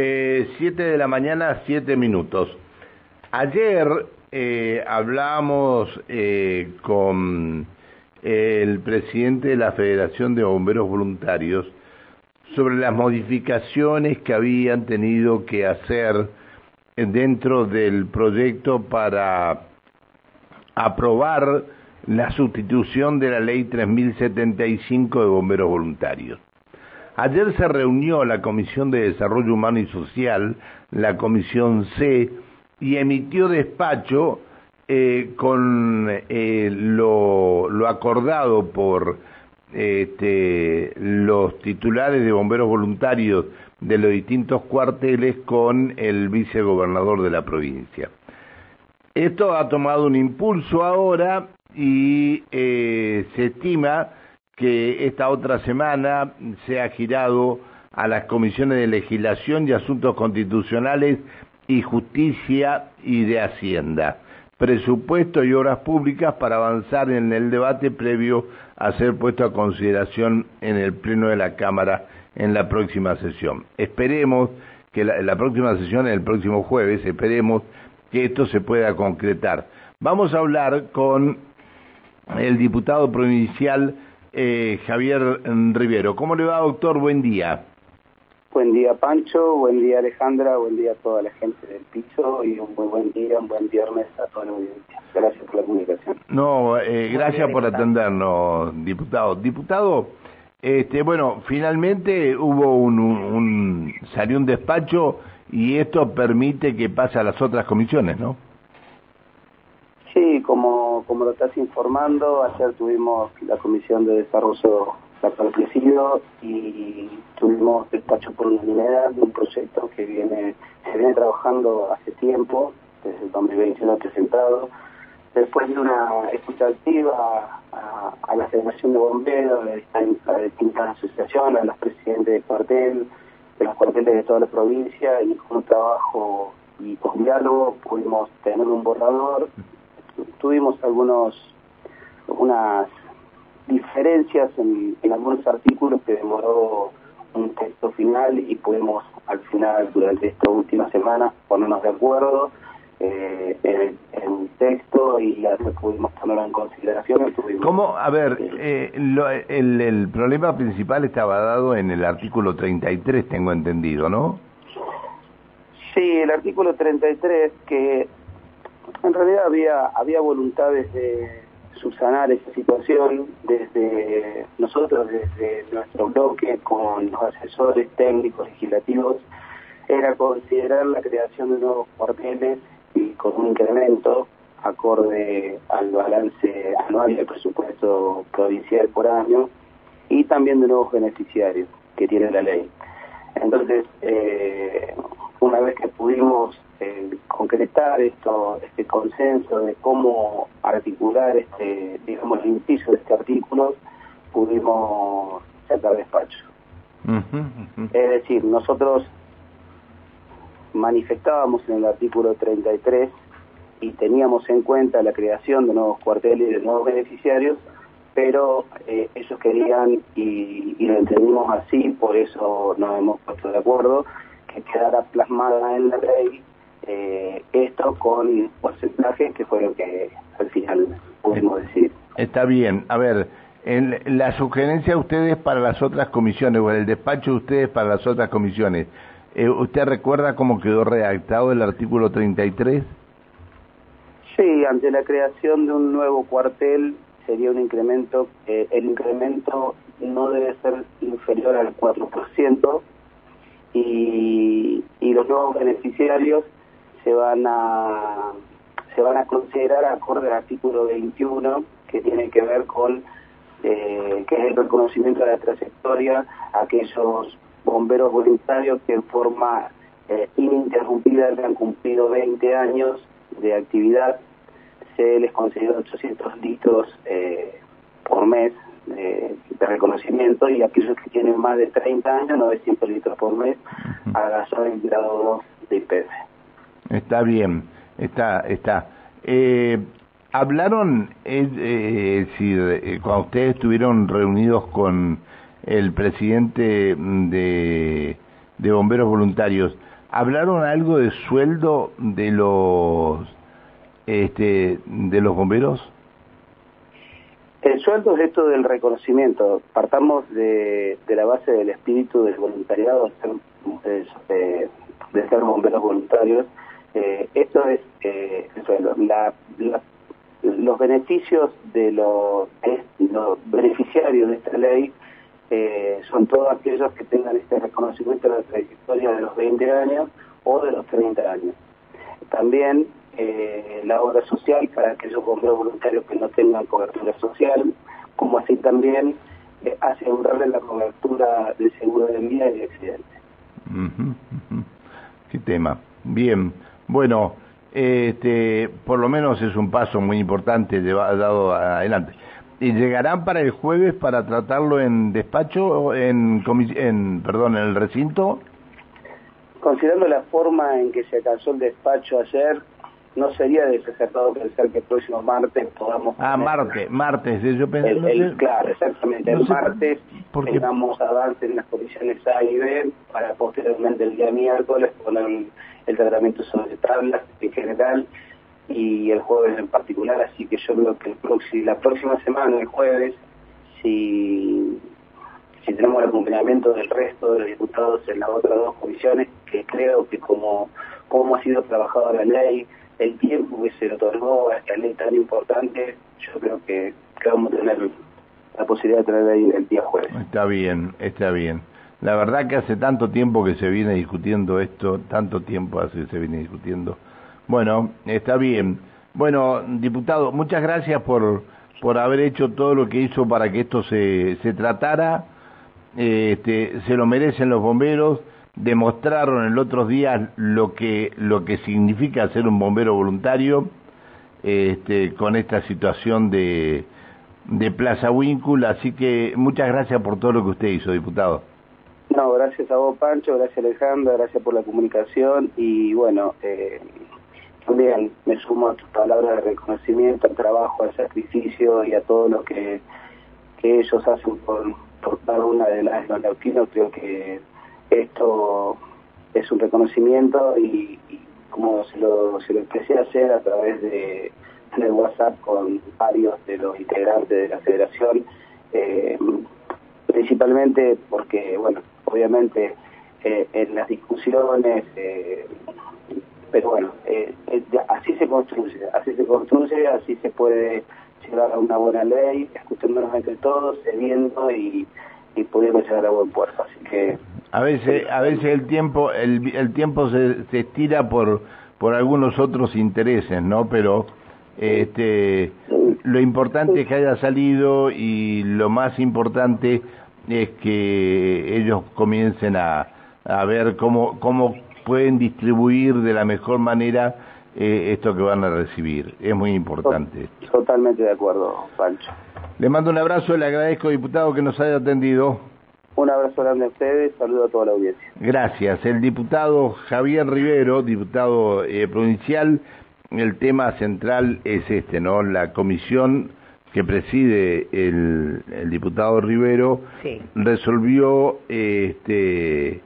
Eh, siete de la mañana, siete minutos. Ayer eh, hablamos eh, con el presidente de la Federación de Bomberos Voluntarios sobre las modificaciones que habían tenido que hacer dentro del proyecto para aprobar la sustitución de la ley 3075 de bomberos voluntarios. Ayer se reunió la Comisión de Desarrollo Humano y Social, la Comisión C, y emitió despacho eh, con eh, lo, acordado por este, los titulares de bomberos voluntarios de los distintos cuarteles con el vicegobernador de la provincia. Esto ha tomado un impulso ahora y eh, se estima que esta otra semana se ha girado a las comisiones de legislación y asuntos constitucionales y justicia y de hacienda, presupuesto y obras públicas para avanzar en el debate previo a ser puesto a consideración en el pleno de la Cámara en la próxima sesión. Esperemos que la, la próxima sesión, el próximo jueves, esperemos que esto se pueda concretar. Vamos a hablar con el diputado provincial eh, Javier Rivero. ¿Cómo le va, doctor? Buen día. Buen día, Pancho. Buen día, Alejandra. Buen día a toda la gente del piso y un muy buen día, un buen viernes a toda la audiencia. Gracias por la comunicación. No, eh, gracias por atendernos, diputado. Diputado, este, bueno, finalmente hubo un, un, un salió un despacho y esto permite que pase a las otras comisiones, ¿no? Sí, como, como lo estás informando, ayer tuvimos la Comisión de Desarrollo Establecido y tuvimos despacho por unanimidad de un proyecto que viene se viene trabajando hace tiempo, desde el 2021 presentado, después de una escucha activa a, a la Federación de Bomberos, a distintas asociaciones, a los presidentes de cuartel, de los cuarteles de toda la provincia y con un trabajo y con diálogo pudimos tener un borrador tuvimos algunos unas diferencias en, en, algunos artículos que demoró un texto final y pudimos al final durante esta última semana ponernos de acuerdo eh, en, en, un texto y ya pudimos ponerlo en consideración. Tuvimos, ¿Cómo? A ver, eh, lo, el, el problema principal estaba dado en el artículo 33, tengo entendido, ¿no? Sí, el artículo 33 que en realidad había, había voluntades de subsanar esa situación desde nosotros, desde nuestro bloque, con los asesores técnicos legislativos, era considerar la creación de nuevos cuarteles y con un incremento acorde al balance anual del presupuesto provincial por año y también de nuevos beneficiarios que tiene la ley. Entonces, eh, una vez que pudimos eh, concretar esto, este consenso de cómo articular este, digamos, el inciso de este artículo, pudimos sacar despacho. Uh -huh, uh -huh. Es decir, nosotros manifestábamos en el artículo 33 y teníamos en cuenta la creación de nuevos cuarteles y de nuevos beneficiarios, pero eh, ellos querían, y, y, lo entendimos así, por eso nos hemos puesto de acuerdo, que quedara plasmada en la ley eh, esto con porcentaje, que fue lo que al final pudimos decir. Está bien. A ver, en la sugerencia de ustedes para las otras comisiones, o el despacho de ustedes para las otras comisiones, eh, ¿usted recuerda cómo quedó redactado el artículo 33? Sí, ante la creación de un nuevo cuartel sería un incremento, eh, el incremento no debe ser inferior al 4% y, los nuevos beneficiarios se van a se van a considerar acorde al artículo 21 que tiene que ver con eh, que es el reconocimiento de la trayectoria a aquellos bomberos voluntarios que en forma eh, ininterrumpida han cumplido 20 años de actividad. Se les considera 800 litros eh, por mes de, de, reconocimiento y aquellos que tienen más de 30 años 900 litros por mes a gasoil grado 2 de IPF. Está bien, está, está. Eh, hablaron, es eh, decir, eh, cuando ustedes estuvieron reunidos con el presidente de de bomberos voluntarios. ¿Hablaron algo de sueldo de los este, de los bomberos? El sueldo es esto del reconocimiento. Partamos de, la base del espíritu del voluntariado de ser, de, bomberos voluntarios. Eh, esto es eh, los beneficios de los, los beneficiarios de esta ley eh, son todos aquellos que tengan este reconocimiento de la trayectoria de los 20 años o de los 30 años. También eh, la obra social para aquellos bomberos voluntarios que no tengan cobertura social, como así también eh, asegurarle la cobertura de seguro de vida y de accidentes. Qué tema. Bien. Bueno, este, por lo menos es un paso muy importante dado adelante. ¿Y llegarán para el jueves para tratarlo en despacho, en, en perdón, en el recinto? Considerando la forma en que se alcanzó el despacho ayer, no sería desacertado pensar que el próximo martes podamos... Ah, martes, martes, yo pensé... El, claro, exactamente, el martes tengamos avance en las condiciones A y B para posteriormente el día miércoles poner el tratamiento sobre tablas en general y el jueves en particular, así que yo creo que el la próxima semana, el jueves, si, si tenemos el acompañamiento del resto de los diputados en las otras dos comisiones, que creo que como, como ha sido trabajada la ley, el tiempo que se le otorgó a esta ley tan importante, yo creo que, vamos a tener la posibilidad de tener ahí el día jueves. Está bien, está bien. La verdad que hace tanto tiempo que se viene discutiendo esto, tanto tiempo hace que se viene discutiendo bueno, está bien. Bueno, diputado, muchas gracias por, por haber hecho todo lo que hizo para que esto se, se tratara. Este, se lo merecen los bomberos. Demostraron el otro día lo que, lo que significa ser un bombero voluntario este, con esta situación de, de Plaza Wincul. Así que muchas gracias por todo lo que usted hizo, diputado. No, gracias a vos, Pancho, gracias Alejandra, gracias por la comunicación y bueno, eh, también me sumo a tus palabras de reconocimiento al trabajo, al sacrificio y a todo lo que, que ellos hacen por, por cada una de las neuquinos. Creo que esto es un reconocimiento y, como se lo, se lo empecé a hacer a través de, de WhatsApp con varios de los integrantes de la federación, eh, principalmente porque, bueno, obviamente eh, en las discusiones eh, pero bueno, así se construye, así se construye, así se puede llegar a una buena ley, escuchándonos entre todos, cediendo y, y pudiendo llegar a buen puerto. Así que a veces, a veces el tiempo, el, el tiempo se, se estira por por algunos otros intereses, ¿no? Pero este, lo importante es que haya salido y lo más importante es que ellos comiencen a, a ver cómo, cómo pueden distribuir de la mejor manera eh, esto que van a recibir. Es muy importante. Totalmente de acuerdo, Pancho. Le mando un abrazo, le agradezco, diputado, que nos haya atendido. Un abrazo grande a ustedes, saludo a toda la audiencia. Gracias. El diputado Javier Rivero, diputado eh, provincial, el tema central es este, ¿no? La comisión que preside el, el diputado Rivero resolvió este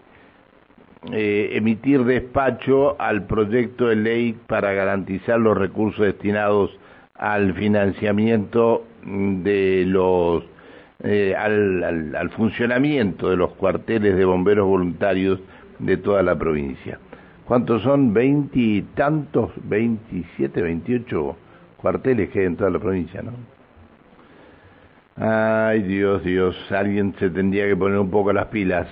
eh, emitir despacho al proyecto de ley para garantizar los recursos destinados al financiamiento de los eh, al, al, funcionamiento de los cuarteles de bomberos voluntarios de toda la provincia. ¿Cuántos son? Veintitantos, veintisiete, veintiocho cuarteles que hay en toda la provincia, ¿no? Ay, Dios, Dios, alguien se tendría que poner un poco las pilas.